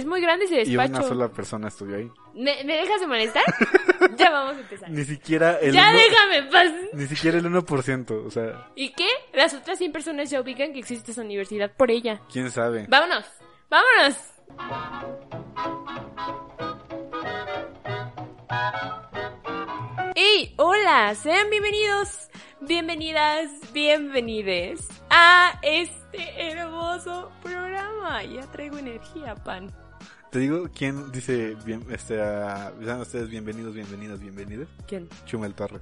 Es muy grande ese y una despacho. sola persona estudió ahí. ¿Me, me dejas de molestar? ya vamos a empezar. Ni siquiera el Ya uno- déjame paz. ni siquiera el 1%, o sea, ¿Y qué? Las otras 100 personas ya ubican que existe esa universidad por ella. quién sabe. Vámonos, vámonos. ¡Hey! Hola, sean bienvenidos, bienvenidas, bienvenides a este hermoso programa. Ya traigo energía, pan. Te digo quién dice bien este a- sean ustedes bienvenidos, bienvenidas, bienvenidas. ¿Quién? Chumel Torres.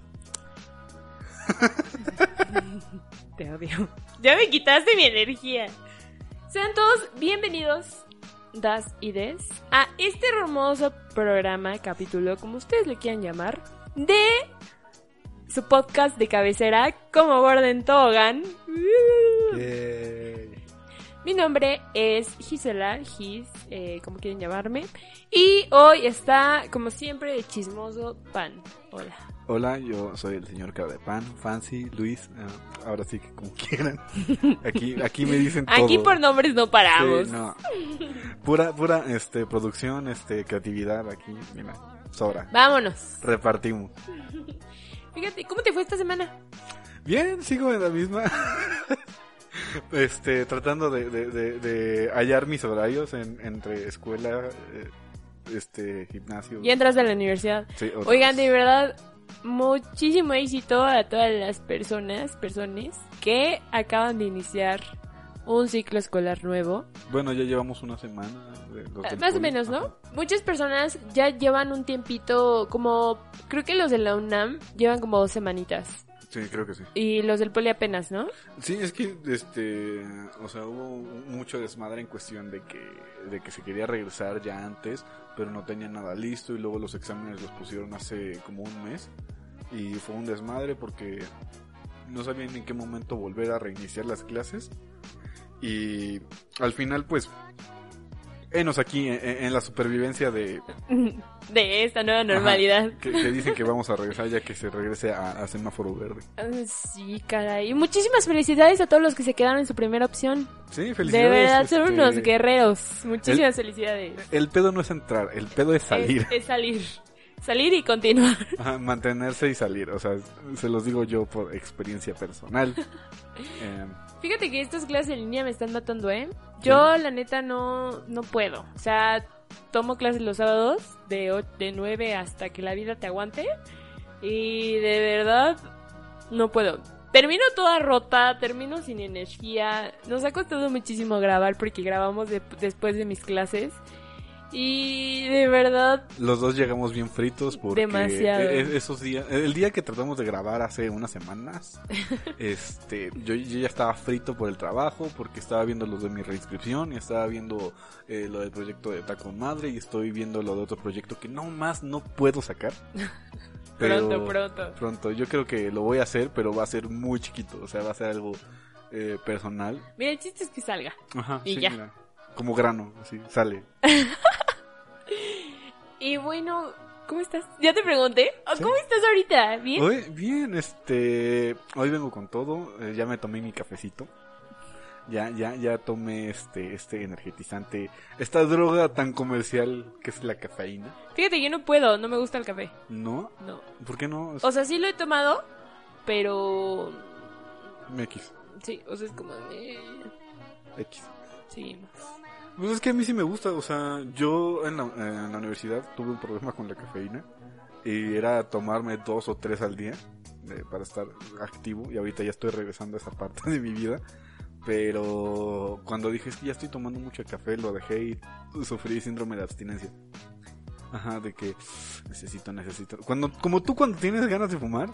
Te odio. Ya me quitaste mi energía. Sean todos bienvenidos, das y des, a este hermoso programa, capítulo, como ustedes le quieran llamar, de su podcast de cabecera, como Gordon Togan. Yay. Mi nombre es Gisela, Gis, eh, como quieren llamarme. Y hoy está, como siempre, de chismoso pan. Hola. Hola, yo soy el señor Cara de Pan, Fancy, Luis, eh, ahora sí que como quieran. Aquí, aquí me dicen todo. Aquí por nombres no paramos. Sí, no. Pura, pura, este, producción, este, creatividad aquí, mira, sobra. Vámonos. Repartimos. Fíjate, ¿cómo te fue esta semana? Bien, sigo en la misma. este, tratando de, de, de, de hallar mis horarios en, entre escuela, eh, este, gimnasio. Ya entras a la universidad. Sí, Oigan, de verdad, muchísimo éxito a todas las personas, personas que acaban de iniciar un ciclo escolar nuevo. Bueno, ya llevamos una semana. de los Ah, Más o menos, ¿no? Ajá. Muchas personas ya llevan un tiempito, como creo que los de la UNAM llevan como dos semanitas. Sí, creo que sí. Y los del Poli apenas, ¿no? Sí, es que, este, o sea, hubo mucho desmadre en cuestión de que, de que se quería regresar ya antes, pero no tenía nada listo y luego los exámenes los pusieron hace como un mes y fue un desmadre porque no sabían en qué momento volver a reiniciar las clases y al final pues, enos aquí en, en la supervivencia de De esta nueva normalidad. que, que dicen que vamos a regresar ya que se regrese a, a semáforo verde. Ah, Sí, caray. Muchísimas felicidades a todos los que se quedaron en su primera opción. Sí, De felicidades. verdad, son este, unos guerreros. Muchísimas felicidades. El pedo no es entrar, el pedo es salir. Es, es salir. Salir y continuar. Ajá, mantenerse y salir, o sea, se los digo yo por experiencia personal. Eh, Fíjate que estas clases en línea me están matando, ¿eh? Yo, la neta, no, no puedo. O sea, tomo clases los sábados de, de 9 hasta que la vida te aguante. Y de verdad, no puedo. Termino toda rota, termino sin energía. Nos ha costado muchísimo grabar porque grabamos de- después de mis clases. Y de verdad, los dos llegamos bien fritos porque Demasiado. e- e- esos días, el día que tratamos de grabar hace unas semanas, este, yo, yo ya estaba frito por el trabajo porque estaba viendo los de mi reinscripción y estaba viendo eh, lo del proyecto de Taco Madre y estoy viendo lo de otro proyecto que no más no puedo sacar. pronto, pronto. Pronto, yo creo que lo voy a hacer, pero va a ser muy chiquito, o sea, va a ser algo eh, personal. Mira, el chiste es que salga. Ajá, Y sí, ya. mira, como grano, así, sale. Y bueno, ¿cómo estás? Ya te pregunté. ¿Oh, Sí. ¿Cómo estás ahorita? ¿Bien? Hoy, bien, este, hoy vengo con todo, eh, ya me tomé mi cafecito. Ya, ya, ya tomé este, este energetizante, esta droga tan comercial que es la cafeína. Fíjate, yo no puedo, no me gusta el café. ¿No? No. ¿Por qué no? O sea, sí lo he tomado, pero... MX, Sí, o sea, es como... eh, X. Sí, no. Pues es que a mí sí me gusta, o sea, yo en la, en la universidad tuve un problema con la cafeína y era tomarme dos o tres al día eh, para estar activo y ahorita ya estoy regresando a esa parte de mi vida. Pero cuando dije es que ya estoy tomando mucho café, lo dejé y sufrí síndrome de abstinencia. Ajá, de que necesito, necesito. Cuando, como tú cuando tienes ganas de fumar,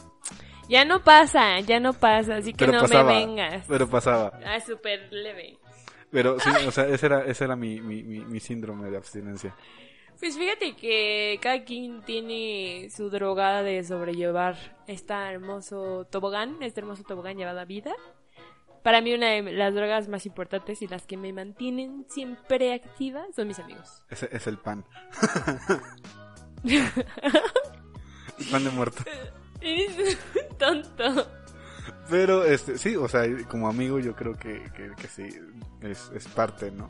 Ya no pasa, ya no pasa, así que pero no pasaba. me vengas. Pero pasaba. Ah, súper leve. Pero sí, o sea, ese era, ese era mi, mi, mi, mi síndrome de abstinencia. Pues fíjate que cada quien tiene su drogada de sobrellevar este hermoso tobogán, este hermoso tobogán llevado a vida. Para mí una de las drogas más importantes y las que me mantienen siempre activa son mis amigos. Ese es el pan. Pan de muerto. Eres tonto. Pero, este, sí, o sea, como amigo yo creo que, que, que sí, es, es parte, ¿no?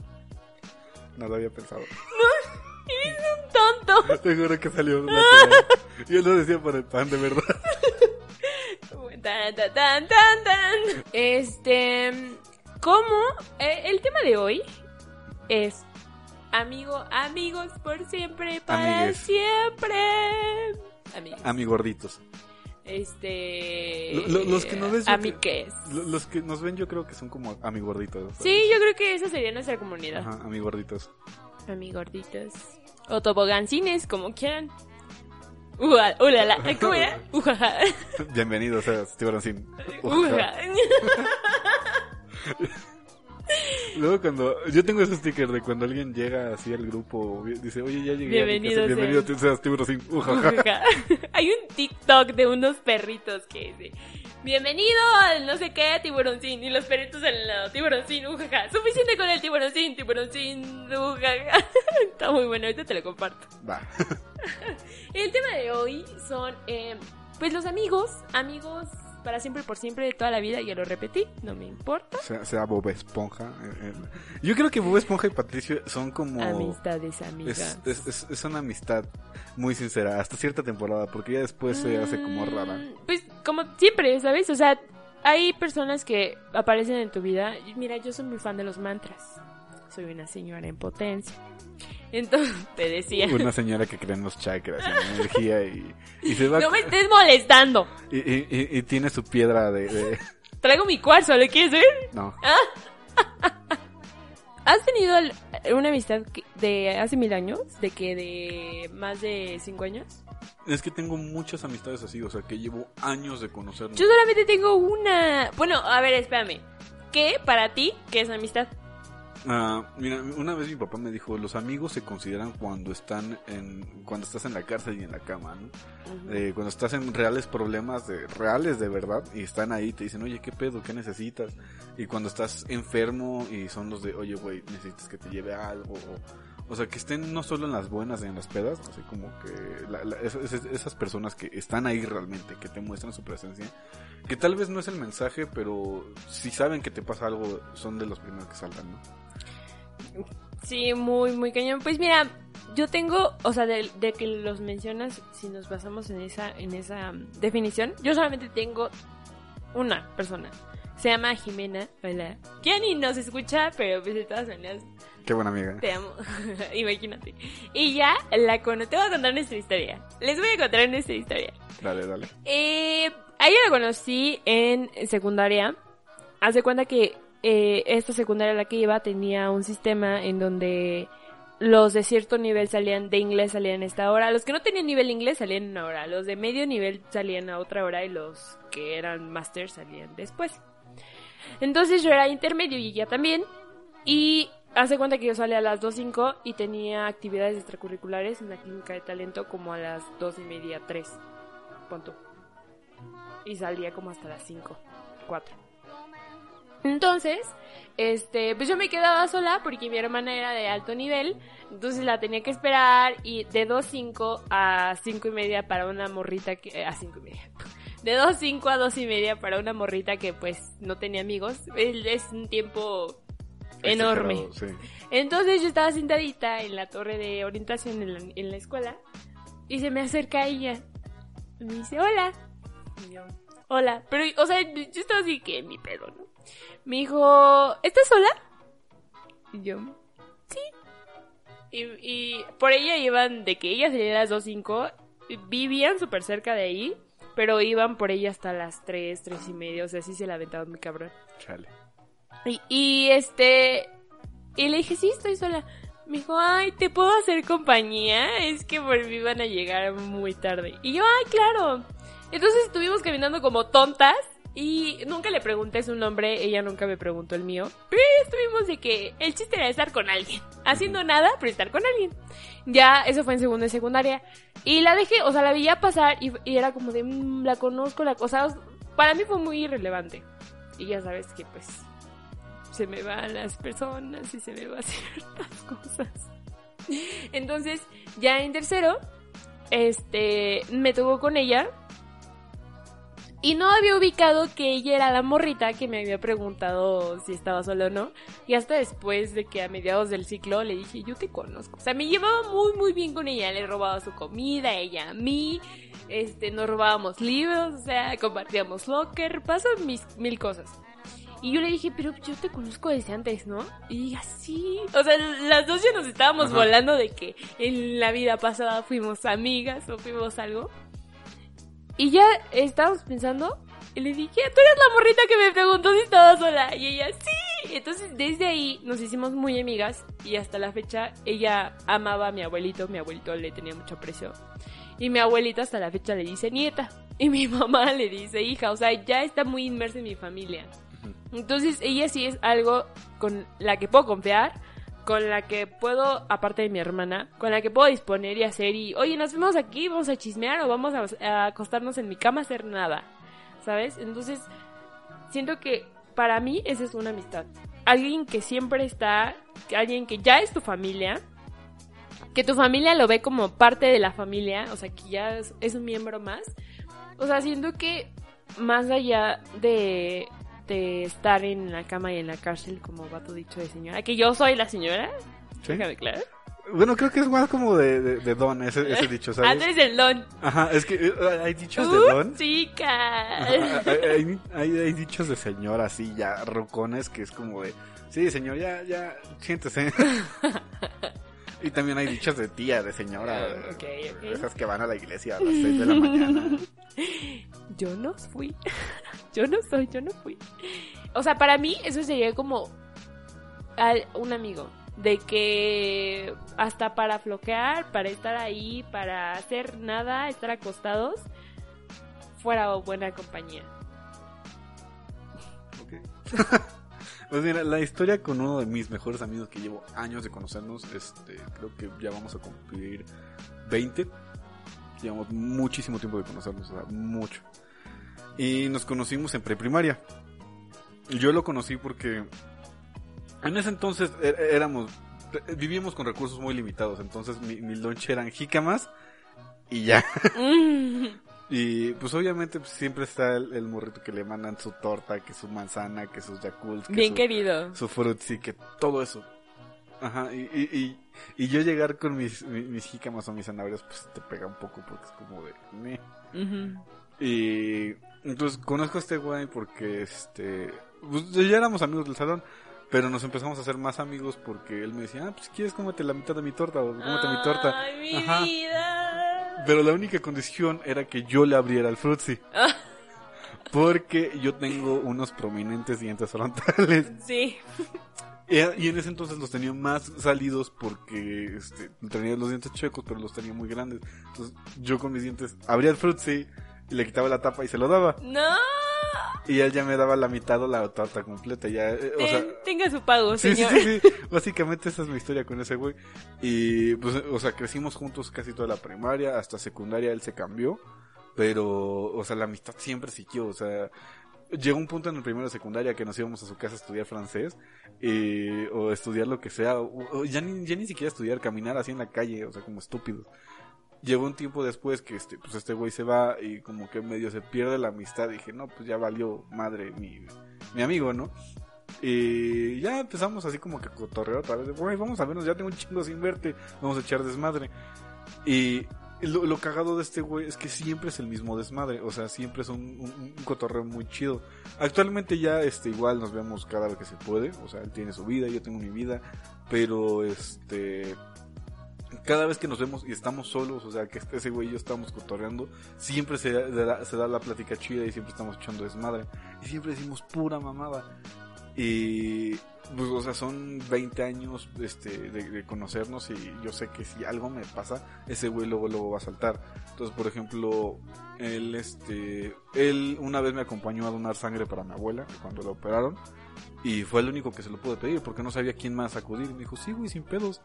No lo había pensado. Eres un tonto. Te juro que salió una. Yo lo decía por el pan, de verdad. Tan, tan, tan, tan, tan. Este, ¿cómo? Eh, el tema de hoy es amigo, amigos por siempre, para Amigues. siempre. Amigos. Amigorditos. Este. Lo- lo- los que nos ves, yo Amigues. Lo- Los que nos ven yo creo que son como amigorditos. ¿sabes? Sí, yo creo que esa sería nuestra comunidad. Ajá, amigorditos. Amigorditos. O tobogancines, como quieran. Uja, ulala, ¿cómo era? Ujaja. Bienvenidos a Tiburón Sin. Luego cuando... Yo tengo ese sticker de cuando alguien llega así al grupo, dice, oye, ya llegué. a mi Bienvenido casa, Bienvenido seas. a seas Tiburón Sin. Hay un TikTok de unos perritos que dice Bienvenido al no sé qué tiburoncín y los perritos al lado, tiburoncín, ujaja. Suficiente con el tiburoncín, tiburoncín, ujaja. Está muy bueno, ahorita te lo comparto. Va. El tema de hoy son, eh, pues los amigos, amigos para siempre y por siempre de toda la vida, ya lo repetí, no me importa. sea, sea Bob Esponja. eh, eh. Yo creo que Bob Esponja y Patricio son como... Amistades, amigas. Es, es, es, es una amistad muy sincera hasta cierta temporada, porque ya después se hace como rara. Mm, Pues como siempre, ¿sabes? O sea, hay personas que aparecen en tu vida. Mira, yo soy muy fan de los mantras. Soy una señora en potencia. Entonces, te decía, Una señora que cree en los chakras, en la energía y, y se va... no me estés molestando. y, y- y- tiene su piedra de... de- Traigo mi cuarzo, ¿le quieres ver? No, ¿Has tenido una amistad de hace mil años? ¿De que de más de cinco años? es que tengo muchas amistades así, o sea, que llevo años de conocernos. Yo solamente tengo una. Bueno, a ver, espérame. ¿Qué para ti qué es amistad? Ah, mira, una vez mi papá me dijo, los amigos se consideran cuando están en, cuando estás en la cárcel y en la cama, ¿no? Eh, cuando estás en reales problemas de, reales de verdad y están ahí, te dicen, oye, ¿qué pedo? ¿Qué necesitas? Y cuando estás enfermo y son los de, oye, güey, necesitas que te lleve algo. O, o sea, que estén no solo en las buenas y en las pedas, así como que la- la- esas, esas- esas personas que están ahí realmente, que te muestran su presencia, que tal vez no es el mensaje, pero si saben que te pasa algo, son de los primeros que saltan, ¿no? Sí, muy, muy cañón. Pues mira, yo tengo, o sea, de, de que los mencionas, si nos basamos en esa, en esa mm, definición, yo solamente tengo una persona. Se llama Jimena, hola. Que ni nos escucha, pero pues de todas maneras Qué buena amiga. te amo. Imagínate. Y ya la conozco. Te voy a contar nuestra historia. Les voy a contar nuestra historia. Dale, dale. Eh, a ella la conocí en secundaria. Haz de cuenta que eh, esta secundaria a la que iba tenía un sistema en donde los de cierto nivel salían de inglés salían a esta hora. Los que no tenían nivel inglés salían en una hora. Los de medio nivel salían a otra hora y los que eran máster salían después. Entonces yo era intermedio y ella también. Y hace cuenta que yo salía a las 2.05 y tenía actividades extracurriculares en la clínica de talento como a las 2 y media, 3. Punto. Y salía como hasta las 5, 4. Entonces, este, pues yo me quedaba sola porque mi hermana era de alto nivel, entonces la tenía que esperar y de 2.05 a 5 y media para una morrita que, eh, a 5 y media. De 2.05 a 2 y media para una morrita que pues no tenía amigos. Es, es un tiempo enorme. Sí. Entonces yo estaba sentadita en la torre de orientación en la, en la escuela y se me acerca ella. Y me dice, hola. Y yo, hola. Pero, o sea, yo estaba así que mi pedo, ¿no? Me dijo, ¿estás sola? Y yo, sí. Y, y por ella iban de que ella salía a las 2.05, vivían súper cerca de ahí, pero iban por ella hasta las 3, 3 y media, o sea, sí se la aventaban muy cabrón. Chale. Y, y, este. Y le dije, sí, estoy sola. Me dijo, ay, ¿te puedo hacer compañía? Es que por mí van a llegar muy tarde. Y yo, ay, claro. Entonces estuvimos caminando como tontas. Y nunca le pregunté su nombre, ella nunca me preguntó el mío. Pero estuvimos de que el chiste era estar con alguien. Haciendo nada, pero estar con alguien. Ya, eso fue en segundo y secundaria. Y la dejé, o sea, la veía pasar y, y era como de, "Mm, la conozco, la cosa. Para mí fue muy irrelevante. Y ya sabes que pues se me van las personas y se me van ciertas cosas. Entonces, ya en tercero, este, me tocó con ella. Y no había ubicado que ella era la morrita que me había preguntado si estaba sola o no. Y hasta después de que a mediados del ciclo le dije, yo te conozco. O sea, me llevaba muy, muy bien con ella. Le robaba su comida, ella a mí. Este, nos robábamos libros, o sea, compartíamos locker. Pasan mis mil cosas. Y yo le dije, pero yo te conozco desde antes, ¿no? Y ella, sí. O sea, las dos ya nos estábamos Ajá. volando de que en la vida pasada fuimos amigas o fuimos algo. Y ya estábamos pensando, y le dije, tú eres la morrita que me preguntó si estaba sola. Y ella, sí. Entonces, desde ahí nos hicimos muy amigas y hasta la fecha ella amaba a mi abuelito, mi abuelito le tenía mucho aprecio. Y mi abuelita hasta la fecha le dice nieta. Y mi mamá le dice hija. O sea, ya está muy inmersa en mi familia. Entonces, ella sí es algo con la que puedo confiar, con la que puedo, aparte de mi hermana, con la que puedo disponer y hacer y, oye, nos vemos aquí, vamos a chismear o vamos a, acostarnos en mi cama a hacer nada, ¿sabes? Entonces, siento que para mí esa es una amistad. Alguien que siempre está, alguien que ya es tu familia, que tu familia lo ve como parte de la familia, o sea, que ya es, es un miembro más. O sea, siento que más allá de, de estar en la cama y en la cárcel, como vato dicho de señora, que yo soy la señora, Sí. déjame claro. Bueno, creo que es más como de, de, de don ese, ese dicho, ¿sabes? Antes del don. Ajá, es que eh, hay dichos de Uh, don. chica. Ajá, hay, hay- hay- dichos de señor así, ya rocones, que es como de, sí, señor, ya, ya, siéntese. y también hay dichos de tía, de señora, Ah, ok, ok. esas que van a la iglesia a las 6 de la mañana. Yo no fui. Yo no soy, yo no fui. O sea, para mí eso sería como al- un amigo. De que hasta para floquear, para estar ahí, para hacer nada, estar acostados, fuera buena compañía. Ok. Pues mira, la historia con uno de mis mejores amigos que llevo años de conocernos, este, creo que ya vamos a cumplir 20. Llevamos muchísimo tiempo de conocernos, o sea, mucho. Y nos conocimos en preprimaria. Yo lo conocí porque en ese entonces é- éramos, vivíamos con recursos muy limitados, entonces mi, mi lunch eran jícamas y ya. Y pues obviamente pues, siempre está el, el morrito que le mandan su torta, que su manzana, que sus Yakult, que Bien su, querido. su frutzi, que todo eso. Ajá, y, y, y, y yo llegar con mis, mis, mis jícamas o mis zanahorias, pues te pega un poco porque es como de... "Meh". Ujú. Y entonces conozco a este güey porque este... Pues, ya éramos amigos del salón, pero nos empezamos a hacer más amigos porque él me decía, ah, pues quieres cómete la mitad de mi torta o cómete mi torta. Ay, mi Ajá. vida. Pero la única condición era que yo le abriera el frutzi. Porque yo tengo unos prominentes dientes frontales. Sí. Y y en ese entonces los tenía más salidos porque este, tenía los dientes chuecos, pero los tenía muy grandes. Entonces yo con mis dientes abría el frutzi y le quitaba la tapa y se lo daba. No. Y él ya me daba la mitad o la torta completa. Ya, eh, o sea, Ten- tenga su pago, Sí, sí, señor. sí, sí. Básicamente esa es mi historia con ese güey. Y pues, o sea, crecimos juntos casi toda la primaria, hasta secundaria él se cambió. Pero, o sea, la amistad siempre siguió. O sea, llegó un punto en el primero de secundaria que nos íbamos a su casa a estudiar francés. eh, o estudiar lo que sea. O, o ya, ni, ya ni siquiera estudiar, caminar así en la calle, o sea, como estúpidos. Llegó un tiempo después que este, pues este güey se va y como que medio se pierde la amistad. Dije, no, pues ya valió madre mi, mi amigo, ¿no? Y ya empezamos así como que a cotorrear otra vez. Güey, vamos a vernos, ya tengo un chingo sin verte. Vamos a echar desmadre. Y lo, lo cagado de este güey es que siempre es el mismo desmadre. O sea, siempre es un, un- un cotorreo muy chido. Actualmente ya este igual nos vemos cada vez que se puede. O sea, él tiene su vida, yo tengo mi vida. Pero este cada vez que nos vemos y estamos solos, o sea, que ese güey y yo estamos cotorreando, siempre se da, se da la plática chida y siempre estamos echando desmadre. Y siempre decimos pura mamada. Y, pues, o sea, son 20 años este, de, de conocernos y yo sé que si algo me pasa, ese güey luego, luego va a saltar. Entonces, por ejemplo, él, este, él una vez me acompañó a donar sangre para mi abuela cuando la operaron. Y fue el único que se lo pude pedir porque no sabía quién más acudir. Me dijo, sí, güey, sin pedos.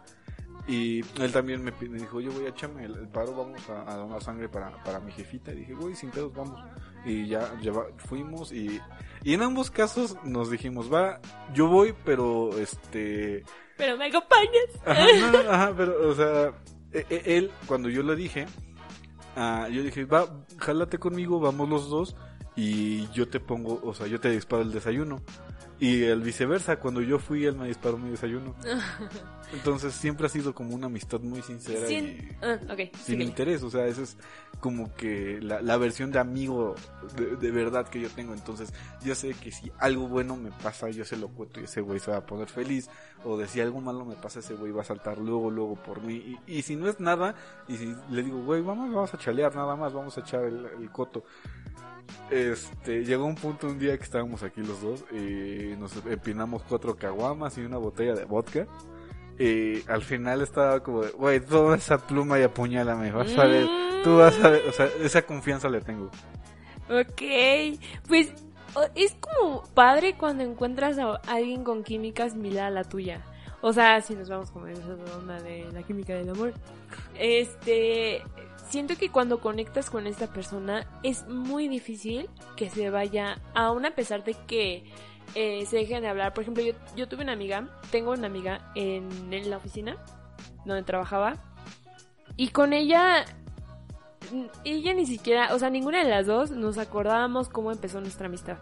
Y él también me, dijo, yo voy a echarme el, el paro, vamos a, a donar sangre para, para mi jefita. Y dije, güey, sin pedos, vamos. Y ya lleva- fuimos y, y en ambos casos nos dijimos, va, yo voy, pero este... Pero me acompañas. Ajá, no, no, ajá, pero, o sea, e- e- él, cuando yo le dije, ah, yo dije, va, jálate conmigo, vamos los dos. y yo te pongo, o sea, yo te disparo el desayuno. Y el viceversa, cuando yo fui, él me disparó mi desayuno. Entonces siempre ha sido como una amistad muy sincera Sin, y ah, sin interés. O sea, esa es como que la, la versión de amigo de, de verdad que yo tengo. Entonces yo sé que si algo bueno me pasa, yo se lo cuento y ese güey se va a poner feliz. O de si algo malo me pasa, ese güey va a saltar luego, luego por mí. Y, y si no es nada, y si le digo, güey, vamos, vamos a chalear nada más, vamos a echar el, el coto. Este, llegó un punto un día que estábamos aquí los dos y nos empinamos cuatro caguamas y una botella de vodka. Y al final estaba como, de, güey, toma esa pluma y apuñálame, vas a ver, tú vas a ver, o sea, esa confianza le tengo. Ok, pues es como padre cuando encuentras a alguien con química similar a la tuya. O sea, si nos vamos como en esa onda de la química del amor. Este, siento que cuando conectas con esta persona es muy difícil que se vaya, aún a pesar de que eh, se dejen de hablar. Por ejemplo, yo, yo tuve una amiga, tengo una amiga en, en la oficina donde trabajaba. Y con ella mm, ella ni siquiera, o sea, ninguna de las dos nos acordábamos cómo empezó nuestra amistad.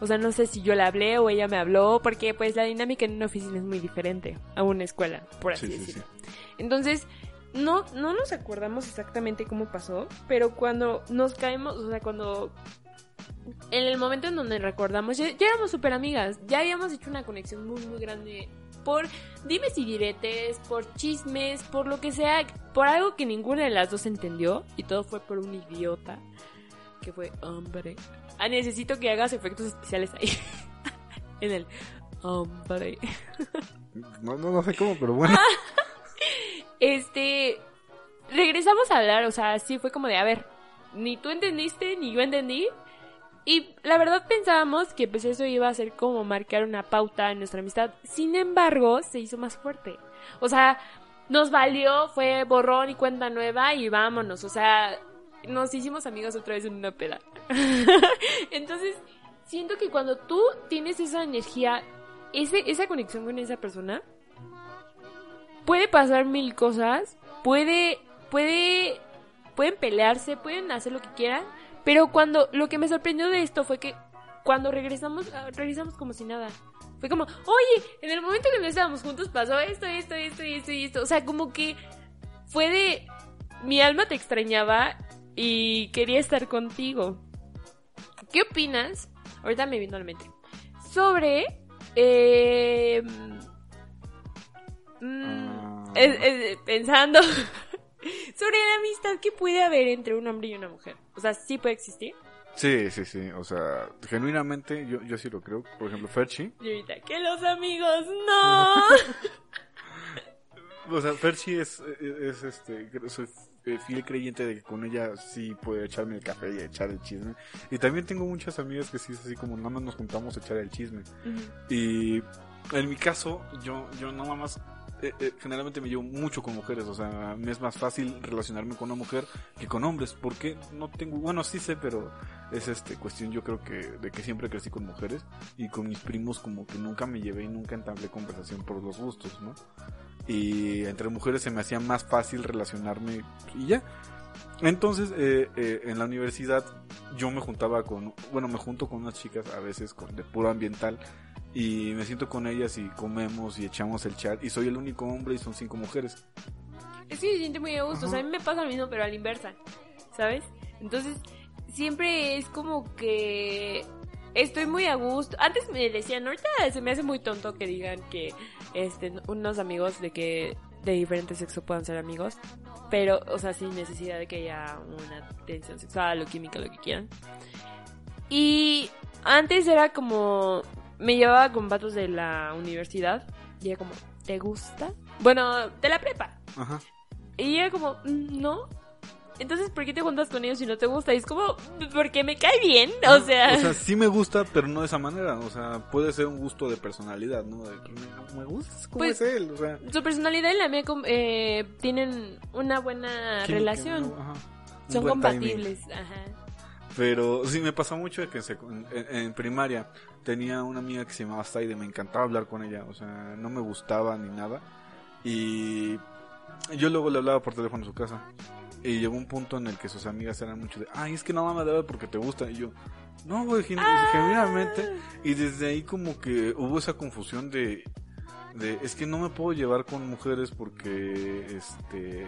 O sea, no sé si yo le hablé o ella me habló, porque pues la dinámica en una oficina es muy diferente a una escuela, por así Sí, sí, decirlo. Entonces, no, no nos acordamos exactamente cómo pasó, pero cuando nos caemos, o sea, cuando... En el momento en donde recordamos, ya, ya éramos súper amigas, ya habíamos hecho una conexión muy, muy grande por dimes y diretes, por chismes, por lo que sea, por algo que ninguna de las dos entendió y todo fue por un idiota que fue hombre. Ah, necesito que hagas efectos especiales ahí. en el hombre. No, no, no sé cómo, pero bueno. Este, regresamos a hablar, o sea, sí fue como de, a ver, ni tú entendiste, ni yo entendí. Y la verdad pensábamos que pues eso iba a ser como marcar una pauta en nuestra amistad. Sin embargo, se hizo más fuerte. O sea, nos valió, fue borrón y cuenta nueva y vámonos. O sea, nos hicimos amigos otra vez en una peda. Entonces, siento que cuando tú tienes esa energía, ese, esa conexión con esa persona, puede pasar mil cosas, puede, puede, pueden pelearse, pueden hacer lo que quieran, pero cuando, lo que me sorprendió de esto fue que cuando regresamos, ah, regresamos como si nada. Fue como, oye, en el momento que no estábamos juntos pasó esto, esto, esto esto y esto. O sea, como que fue de, mi alma te extrañaba y quería estar contigo. ¿Qué opinas? Ahorita me vino a la mente. Sobre, eh, mm. Es- es- pensando sobre la amistad que puede haber entre un hombre y una mujer. O sea, sí puede existir. Sí, sí, sí. O sea, genuinamente yo, yo sí lo creo. Por ejemplo, Ferchi. Y ahorita, que los amigos no. O sea, Ferchi es, es este, soy fiel creyente de que con ella sí puedo echarme el café y echar el chisme. Y también tengo muchas amigas que sí es así como nada más nos juntamos a echar el chisme. Y en mi caso, yo, yo nada más, eh, eh, generalmente me llevo mucho con mujeres, o sea, me es más fácil relacionarme con una mujer que con hombres, porque no tengo, bueno, sí sé, pero es este cuestión yo creo que de que siempre crecí con mujeres y con mis primos como que nunca me llevé y nunca entablé conversación por los gustos, ¿no? Y entre mujeres se me hacía más fácil relacionarme y ya. Entonces, eh, eh, en la universidad yo me juntaba con, bueno, me junto con unas chicas a veces con, de puro ambiental y me siento con ellas y comemos y echamos el chat y soy el único hombre y son cinco mujeres. Es que se siente muy a gusto. O sea, a mí me pasa lo mismo, pero a la inversa. ¿Sabes? Entonces, siempre es como que estoy muy a gusto. Antes me decían, ahorita se me hace muy tonto que digan que este unos amigos de que de diferente sexo puedan ser amigos. Pero, o sea, sin necesidad de que haya una tensión sexual o química, lo que quieran. Y antes era como. Me llevaba con vatos de la universidad. Y era como, ¿te gusta? Bueno, de la prepa. Ajá. Y era como, "Mm, no. Entonces, ¿por qué te juntas con ellos si no te gusta? Y es como, porque me cae bien. O sea, O sea, sí me gusta, pero no de esa manera. O sea, puede ser un gusto de personalidad, ¿no? De que me, me gusta cómo Pues, es él. O sea, su personalidad y la mía eh, tienen una buena relación. Ajá. Un Son buen timing. compatibles. Ajá. Pero sí me pasa mucho de que en, en- en primaria tenía una amiga que se llamaba Saide, me encantaba hablar con ella, o sea, no me gustaba ni nada. Y yo luego le hablaba por teléfono a su casa. Y llegó un punto en el que sus amigas eran mucho de, ay, es que no mames, de porque te gusta. Y yo, no, güey, Ah. genuinamente. Y desde ahí como que hubo esa confusión de, de, es que no me puedo llevar con mujeres porque, este,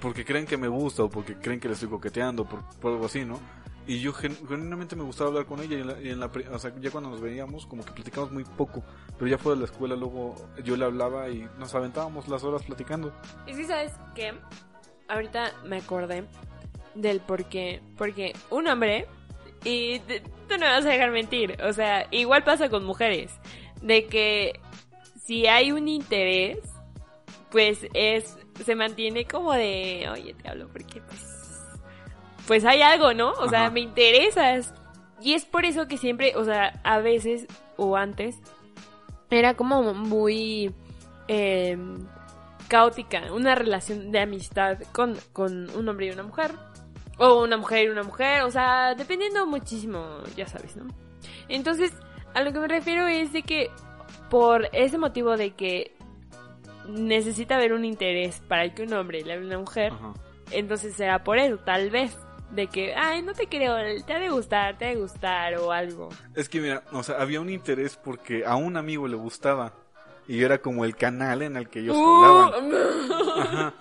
porque creen que me gusta o porque creen que le estoy coqueteando, por, por algo así, ¿no? Y yo gen- genuinamente me gustaba hablar con ella y en la, y en la o sea, ya cuando nos veíamos como que platicamos muy poco, pero ya fuera de la escuela luego yo le hablaba y nos aventábamos las horas platicando. Y sí, ¿sabes qué? Ahorita me acordé del por qué. Porque un hombre, y t- tú no me vas a dejar mentir, o sea, igual pasa con mujeres, de que si hay un interés, pues es, se mantiene como de, oye, te hablo porque pues, pues hay algo, ¿no? O sea, me interesas. Y es por eso que siempre, o sea, a veces o antes, era como muy... eh, caótica, una relación de amistad con, con un hombre y una mujer. O una mujer y una mujer, o sea, dependiendo muchísimo, ya sabes, ¿no? Entonces, a lo que me refiero es de que por ese motivo de que necesita haber un interés para que un hombre le hable a una mujer, Ajá. entonces será por eso, tal vez. De que, ay, no te creo, te ha de gustar, te ha de gustar o algo. Es que mira, o sea, había un interés porque a un amigo le gustaba y era como el canal en el que ellos hablaban. Uh, Ajá.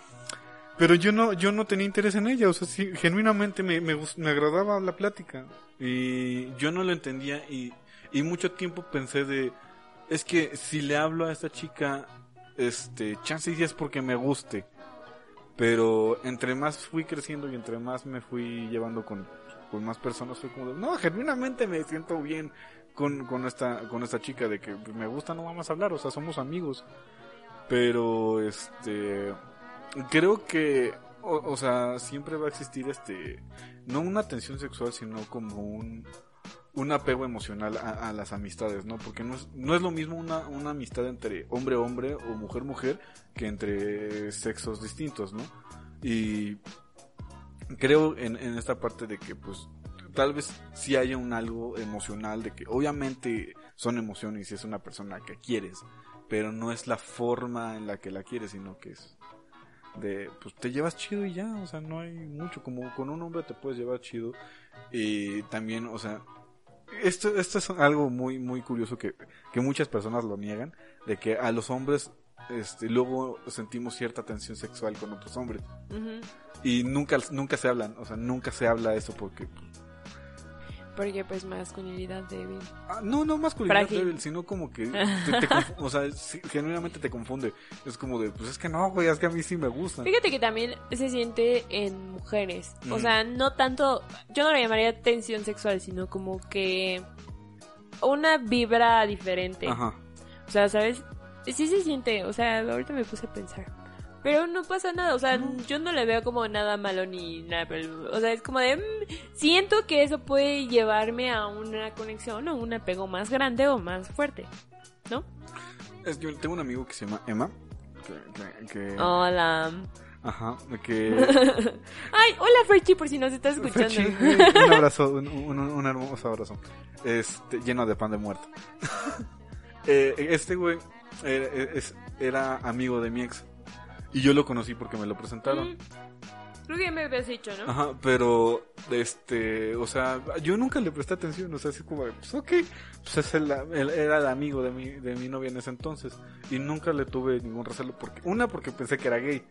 Pero yo no, yo no tenía interés en ella, o sea, sí, genuinamente me, me, me agradaba la plática y yo no lo entendía y, y mucho tiempo pensé de, es que si le hablo a esta chica, este, chance y es porque me guste, pero entre más fui creciendo y entre más me fui llevando con, con más personas fue como, no, genuinamente me siento bien con, con esta, con esta chica de que me gusta no vamos a hablar, o sea, somos amigos, pero este creo que o, o sea siempre va a existir este no una tensión sexual sino como un un apego emocional a, a las amistades no porque no es, no es lo mismo una, una amistad entre hombre hombre o mujer mujer que entre sexos distintos no y creo en, en esta parte de que pues tal vez sí haya un algo emocional de que obviamente son emociones y es una persona que quieres pero no es la forma en la que la quieres sino que es de pues te llevas chido y ya o sea no hay mucho como con un hombre te puedes llevar chido y también o sea esto esto es algo muy muy curioso que, que muchas personas lo niegan de que a los hombres este luego sentimos cierta tensión sexual con otros hombres. Y nunca nunca se hablan o sea nunca se habla eso porque Porque pues masculinidad débil. Ah, no, no masculinidad Frágil. débil, sino como que te, te o sea, sí, genuinamente te confunde. Es como de, pues es que no, güey, es que a mí sí me gusta. Fíjate que también se siente en mujeres. O Mm. sea, no tanto, yo no lo llamaría tensión sexual, sino como que una vibra diferente. Ajá. O sea, ¿sabes? Sí se siente, o sea, ahorita me puse a pensar. Pero no pasa nada, o sea, yo no le veo como nada malo ni nada, pero, o sea, es como de, mm, siento que eso puede llevarme a una conexión o un apego más grande o más fuerte, ¿no? Es que yo tengo un amigo que se llama Emma. Que, que, que- Hola. Ajá, que... Ay, hola Ferchi, por si nos estás escuchando. Ferchi, un abrazo, un, un- un hermoso abrazo. Este, lleno de pan de muerto. Eh, este güey era, es- era amigo de mi ex. Y yo lo conocí porque me lo presentaron. Mm, Creo que ya me habías dicho, ¿no? Ajá, pero, este, o sea, yo nunca le presté atención, o sea, así como, pues ok, pues es el, el- era el amigo de mi, de mi novia en ese entonces, y nunca le tuve ningún recelo, porque, una, porque pensé que era gay,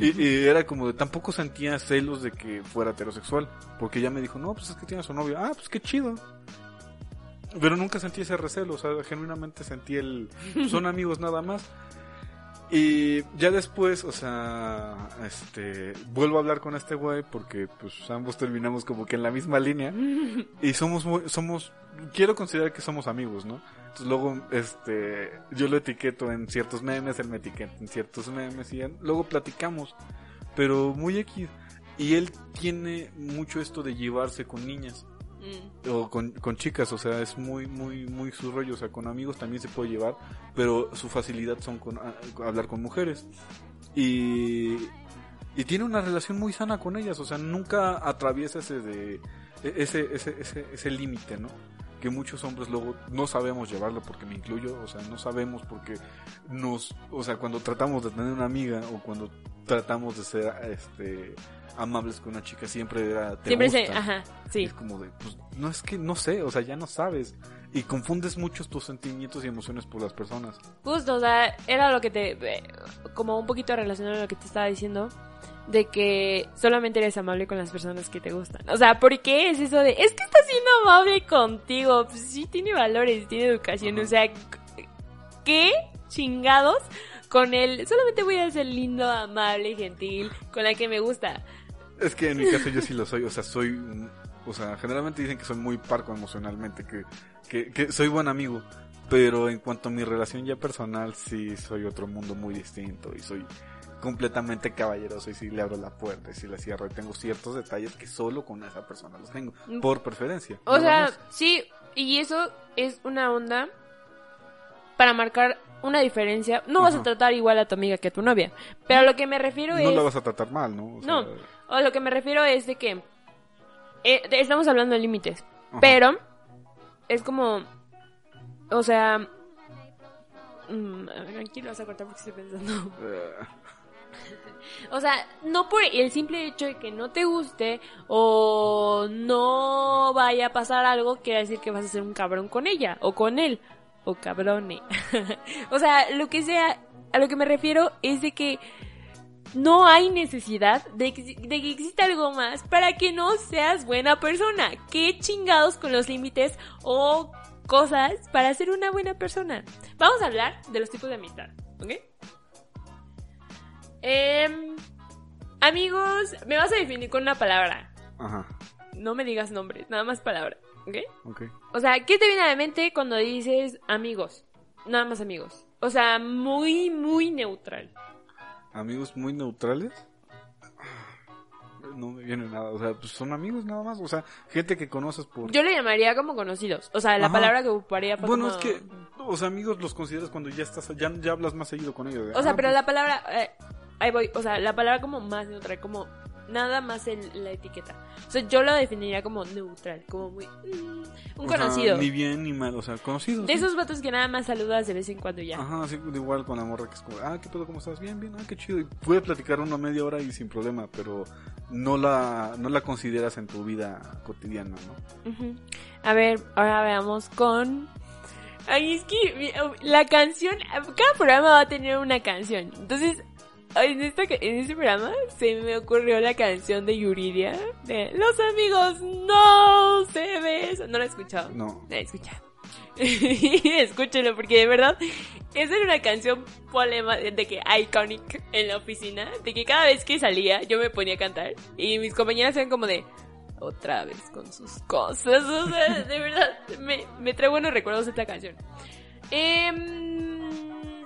y, y era como de, tampoco sentía celos de que fuera heterosexual, porque ella me dijo, no, pues es que tiene a su novio, ah, pues qué chido. Pero nunca sentí ese recelo, o sea, genuinamente sentí el, son amigos nada más. Y ya después, o sea, este, vuelvo a hablar con este güey porque pues ambos terminamos como que en la misma línea y somos muy, somos, quiero considerar que somos amigos, ¿no? Entonces luego, este, yo lo etiqueto en ciertos memes, él me etiqueta en ciertos memes y luego platicamos, pero muy X. Y él tiene mucho esto de llevarse con niñas Mm. o con, con chicas, o sea, es muy, muy, muy su rollo, o sea, con amigos también se puede llevar, pero su facilidad son con a- hablar con mujeres. Y, y tiene una relación muy sana con ellas, o sea, nunca atraviesa ese de, e- ese, ese, ese, ese límite, ¿no? Que muchos hombres luego no sabemos llevarlo porque me incluyo, o sea, no sabemos porque nos, o sea, cuando tratamos de tener una amiga o cuando tratamos de ser este amables con una chica siempre era te Siempre se, Y es como de, pues no es que no sé, o sea, ya no sabes y confundes muchos tus sentimientos y emociones por las personas. Justo, o sea, era lo que te. eh, como un poquito relacionado a lo que te estaba diciendo. De que solamente eres amable con las personas que te gustan. O sea, ¿por qué es eso de. Es que está siendo amable contigo? Pues sí, tiene valores, tiene educación. O sea, ¿qué chingados con él? Solamente voy a ser lindo, amable, gentil, con la que me gusta. Es que en mi caso yo sí lo soy, o sea, soy, o sea, generalmente dicen que soy muy parco emocionalmente, que, que, que soy buen amigo, pero en cuanto a mi relación ya personal, sí soy otro mundo muy distinto y soy completamente caballeroso y sí le abro la puerta y sí la cierro y tengo ciertos detalles que solo con esa persona los tengo, por preferencia. O sea, sí, y eso es una onda para marcar una diferencia. No vas a tratar igual a tu amiga que a tu novia, pero a lo que me refiero no es... la vas a tratar mal, ¿no? O sea, No. O lo que me refiero es de que eh, estamos hablando de límites, ajá. pero es como, o sea, mm, aquí lo vas a cortar porque estoy pensando. O sea, no por el simple hecho de que no te guste o no vaya a pasar algo, quiere decir que vas a ser un cabrón con ella o con él o cabrone. o sea, lo que sea, a lo que me refiero es de que no hay necesidad de que, de que exista algo más para que no seas buena persona. ¿Qué chingados con los límites o cosas para ser una buena persona? Vamos a hablar de los tipos de amistad, ¿ok? Em, amigos, me vas a definir con una palabra. Ajá, No me digas nombres, nada más palabra, ¿ok? ok. O sea, ¿qué te viene a la mente cuando dices amigos? Nada más amigos. O sea, muy, muy neutral. Amigos muy neutrales. No me viene nada, o sea, pues son amigos nada más, o sea, gente que conoces por... Yo le llamaría como conocidos. O sea, la Ajá. palabra que ocuparía fue Bueno, como- es que, o sea, amigos los consideras cuando ya estás, ya, ya hablas más seguido con ellos. de, O sea, ah, pero pues, la palabra... eh, ahí voy. O sea, la palabra como más neutral, como nada más en la etiqueta. O sea, yo lo definiría como neutral, como muy... mm, un o sea, conocido. ni bien ni mal, o sea, conocidos. De sí. esos vatos que nada más saludas de vez en cuando ya. Ajá, así igual con la morra que es como, ah, ¿qué pedo? ¿Cómo estás? Bien, bien, ah, qué chido. Y puedes platicar una media hora y sin problema, pero no la, no la consideras en tu vida cotidiana, ¿no? Ujú. A ver, ahora veamos con... Ay, es que la canción, cada programa va a tener una canción. Entonces, en, esta, en este programa se me ocurrió la canción de Yuridia, de Los amigos no se besan. No la he escuchado. No. La he escuchado. Escúchelo, porque de verdad, esa era una canción polema de que iconic en la oficina, de que cada vez que salía yo me ponía a cantar y mis compañeras eran como de otra vez con sus cosas, o sea, de verdad, me, me trae buenos recuerdos esta canción. Em,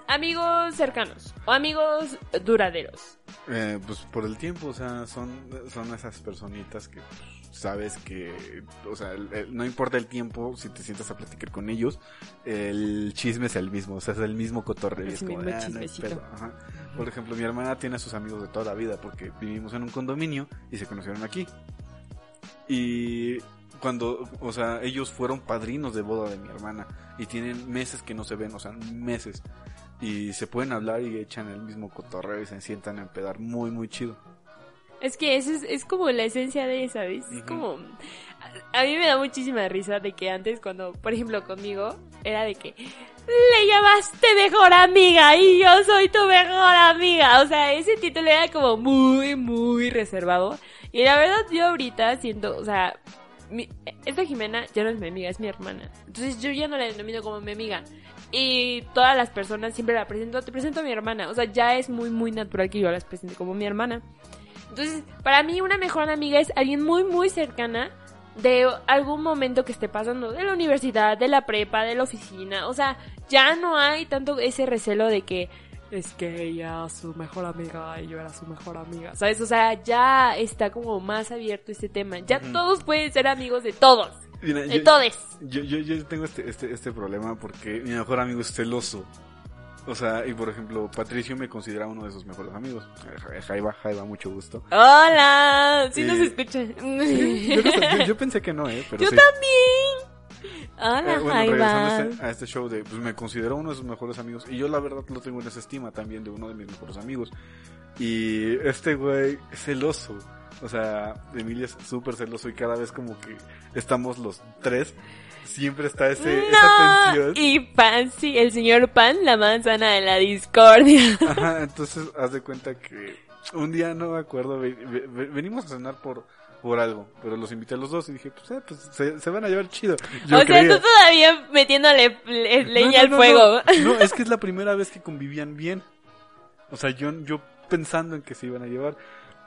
amigos cercanos o amigos duraderos. Eh, pues por el tiempo, o sea, son, son esas personitas que pues, sabes que, o sea, el- el- no importa el tiempo, si te sientas a platicar con ellos, el chisme es el mismo, o sea, es el mismo cotorreo. Es como, mismo "Ah, no hay chismecito". pedo", ajá. Por ejemplo, mi hermana tiene a sus amigos de toda la vida porque vivimos en un condominio y se conocieron aquí. Y cuando, o sea, ellos fueron padrinos de boda de mi hermana y tienen meses que no se ven, o sea, meses. Y se pueden hablar y echan el mismo cotorreo y se sientan a empedar muy, muy chido. Es que eso es, es como la esencia de esa, ¿ves? Es Ujú. como... A, a mí me da muchísima risa de que antes cuando, por ejemplo, conmigo, era de que le llamaste mejor amiga y yo soy tu mejor amiga. O sea, ese título era como muy, muy reservado. Y la verdad yo ahorita siento, o sea, mi- esta Jimena ya no es mi amiga, es mi hermana. Entonces yo ya no la denomino como mi amiga. Y todas las personas siempre la presento, te presento a mi hermana. O sea, ya es muy, muy natural que yo las presente como mi hermana. Entonces, para mí una mejor amiga es alguien muy, muy cercana de algún momento que esté pasando, de la universidad, de la prepa, de la oficina. O sea, ya no hay tanto ese recelo de que es que ella es su mejor amiga y yo era su mejor amiga. ¿Sabes? O sea, ya está como más abierto este tema. Ya todos pueden ser amigos de todos. Mira, De yo, todes. yo, yo, yo tengo este, este, este problema porque mi mejor amigo es celoso. O sea, y por ejemplo, Patricio me considera uno de sus mejores amigos. Jaiba, Jaiba, mucho gusto. Hola, sí nos Eh, escuchan. Sí, yo, yo- yo pensé que no, ¿eh? Pero Yo sí. también. Hola, Eh, bueno, Jaiba. regresando a este, a este show de, pues me considero uno de sus mejores amigos y yo la verdad lo tengo en esa estima también de uno de mis mejores amigos. Y este güey es celoso. O sea, Emilia es súper celoso y cada vez como que estamos los tres, siempre está ese, esa No, tensión. y Pan, sí, el señor Pan, la manzana de la discordia. Ajá, entonces haz de cuenta que un día no me acuerdo, ve- ve- ve- venimos a cenar por, por algo, pero los invité a los dos y dije, pues, eh, pues se, se van a llevar chido. Yo o sea, tú todavía metiéndole le- leña no, al no, fuego. No, No, es que es la primera vez que convivían bien. O sea, yo, yo pensando en que se iban a llevar.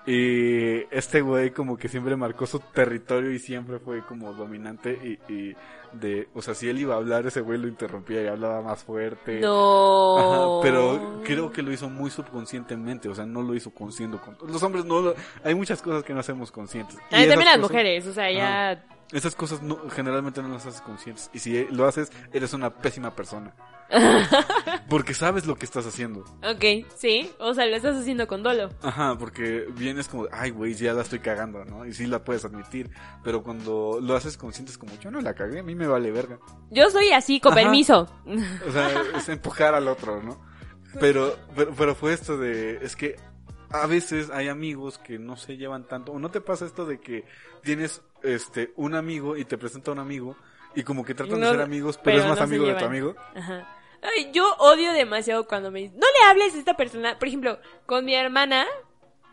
Y este güey como que siempre marcó su territorio y siempre fue como dominante y, y de, o sea, si él iba a hablar, ese güey lo interrumpía y hablaba más fuerte. No. Ajá, pero creo que lo hizo muy subconscientemente, o sea, no lo hizo consciente. Con... Los hombres no lo... Hay muchas cosas que no hacemos conscientes. También las cosas- mujeres, o sea, ya... Esas cosas no, generalmente no las haces conscientes. Y si lo haces, eres una pésima persona. Porque sabes lo que estás haciendo. Ok, sí, o sea, lo estás haciendo con dolo. Ajá, porque vienes como, ay, güey, ya la estoy cagando, ¿no? Y sí la puedes admitir. Pero cuando lo haces consciente es como, yo no la cagué, a mí me vale verga. Yo soy así, con Ajá. permiso. O sea, es empujar al otro, ¿no? Pero, pero, pero fue esto de, es que a veces hay amigos que no se llevan tanto. ¿O no te pasa esto de que tienes este un amigo y te presenta un amigo y como que tratan No, de ser amigos, pero, pero es más no amigo de tu amigo? Ajá. Ay, yo odio demasiado cuando me dicen, no le hables a esta persona. Por ejemplo, con mi hermana,